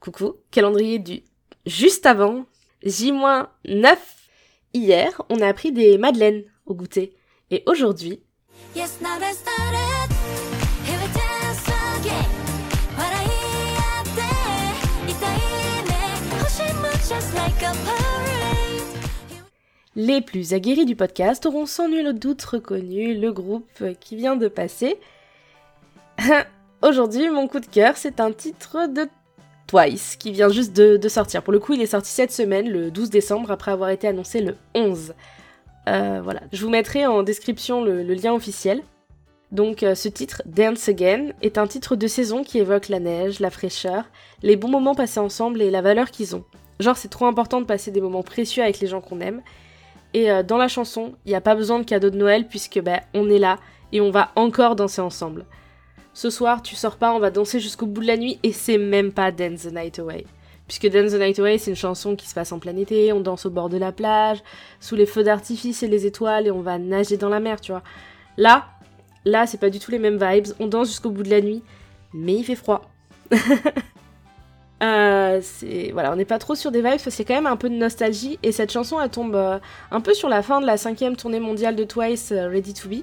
Coucou. Calendrier du juste avant, J-9. Hier, on a appris des madeleines au goûter. Et aujourd'hui... Les plus aguerris du podcast auront sans nul doute reconnu le groupe qui vient de passer. Aujourd'hui, mon coup de cœur, c'est un titre de Twice qui vient juste de, sortir. Pour le coup, il est sorti cette semaine, le 12 décembre, après avoir été annoncé le 11. Euh, voilà, je vous mettrai en description le, lien officiel. Donc euh, ce titre, Dance Again, est un titre de saison qui évoque la neige, la fraîcheur, les bons moments passés ensemble et la valeur qu'ils ont. Genre c'est trop important de passer des moments précieux avec les gens qu'on aime. Et euh, dans la chanson, il n'y a pas besoin de cadeau de Noël puisque ben on est là et on va encore danser ensemble. Ce soir, tu sors pas, on va danser jusqu'au bout de la nuit et c'est même pas Dance the Night Away. Puisque Dance the Night Away, c'est une chanson qui se passe en plein été, on danse au bord de la plage, sous les feux d'artifice et les étoiles et on va nager dans la mer, tu vois. Là, là, c'est pas du tout les mêmes vibes, on danse jusqu'au bout de la nuit, mais il fait froid. Euh, c'est voilà, on n'est pas trop sur des vibes a quand même un peu de nostalgie et cette chanson elle tombe euh, un peu sur la fin de la cinquième tournée mondiale de Twice, euh, Ready to Be,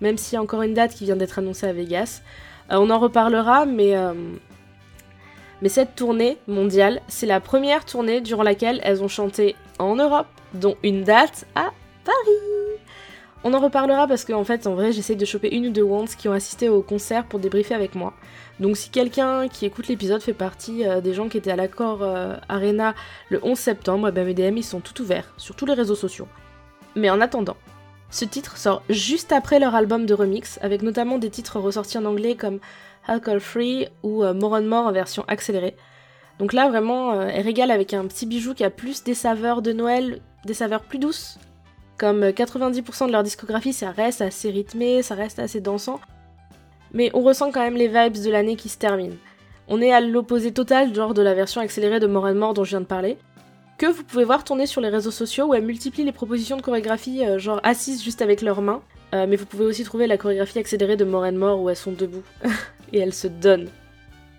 même s'il y a encore une date qui vient d'être annoncée à Vegas. Euh, on en reparlera, mais euh, mais cette tournée mondiale, c'est la première tournée durant laquelle elles ont chanté en Europe, dont une date à Paris. On en reparlera parce qu'en fait, en vrai, j'essaye de choper une ou deux wands qui ont assisté au concert pour débriefer avec moi. Donc si quelqu'un qui écoute l'épisode fait partie euh, des gens qui étaient à l'accord Arena le 11 septembre, eh ben mes DM ils sont tout ouverts sur tous les réseaux sociaux. Mais en attendant, ce titre sort juste après leur album de remix, avec notamment des titres ressortis en anglais comme Alcohol Free ou euh, More More en version accélérée. Donc là vraiment, euh, elle régale avec un petit bijou qui a plus des saveurs de Noël, des saveurs plus douces. Comme euh, 90% de leur discographie, ça reste assez rythmé, ça reste assez dansant. Mais on ressent quand même les vibes de l'année qui se termine. On est à l'opposé total genre de la version accélérée de More More dont je viens de parler, que vous pouvez voir tourner sur les réseaux sociaux où elles multiplient les propositions de chorégraphie euh, genre assises juste avec leurs mains. Euh, mais vous pouvez aussi trouver la chorégraphie accélérée de More and More où elles sont debout et elles se donnent.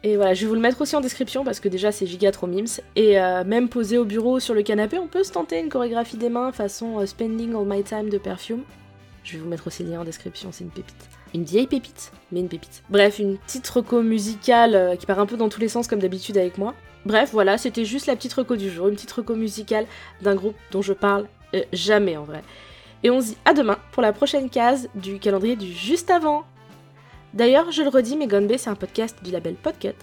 Et voilà, je vais vous le mettre aussi en description parce que déjà c'est giga trop mims. Et euh, même posé au bureau sur le canapé, on peut se tenter une chorégraphie des mains façon Spending All My Time de Perfume. Je vais vous mettre aussi le lien en description, c'est une pépite. Une vieille pépite, mais une pépite. Bref, une petite reco musicale qui part un peu dans tous les sens comme d'habitude avec moi. Bref, voilà, c'était juste la petite reco du jour, une petite reco musicale d'un groupe dont je parle euh, jamais en vrai. Et on se dit à demain pour la prochaine case du calendrier du juste avant. D'ailleurs, je le redis, mais Gonbe c'est un podcast du label Podcut.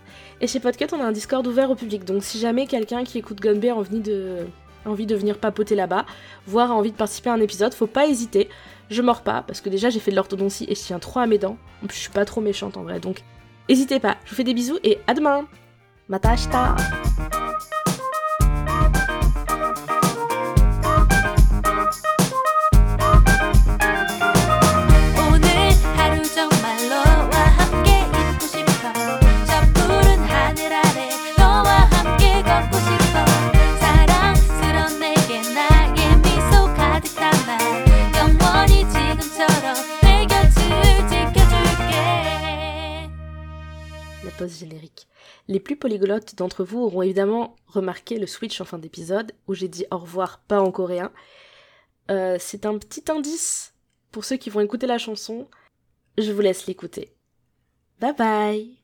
Et chez Podcut, on a un Discord ouvert au public. Donc si jamais quelqu'un qui écoute Gonbe a envie de, envie de venir papoter là-bas, voire a envie de participer à un épisode, faut pas hésiter. Je mords pas, parce que déjà j'ai fait de l'orthodontie et je tiens trop à mes dents. En plus, je suis pas trop méchante en vrai, donc n'hésitez pas. Je vous fais des bisous et à demain また明日。Générique. Les plus polyglottes d'entre vous auront évidemment remarqué le switch en fin d'épisode où j'ai dit au revoir pas en coréen. Euh, c'est un petit indice pour ceux qui vont écouter la chanson. Je vous laisse l'écouter. Bye bye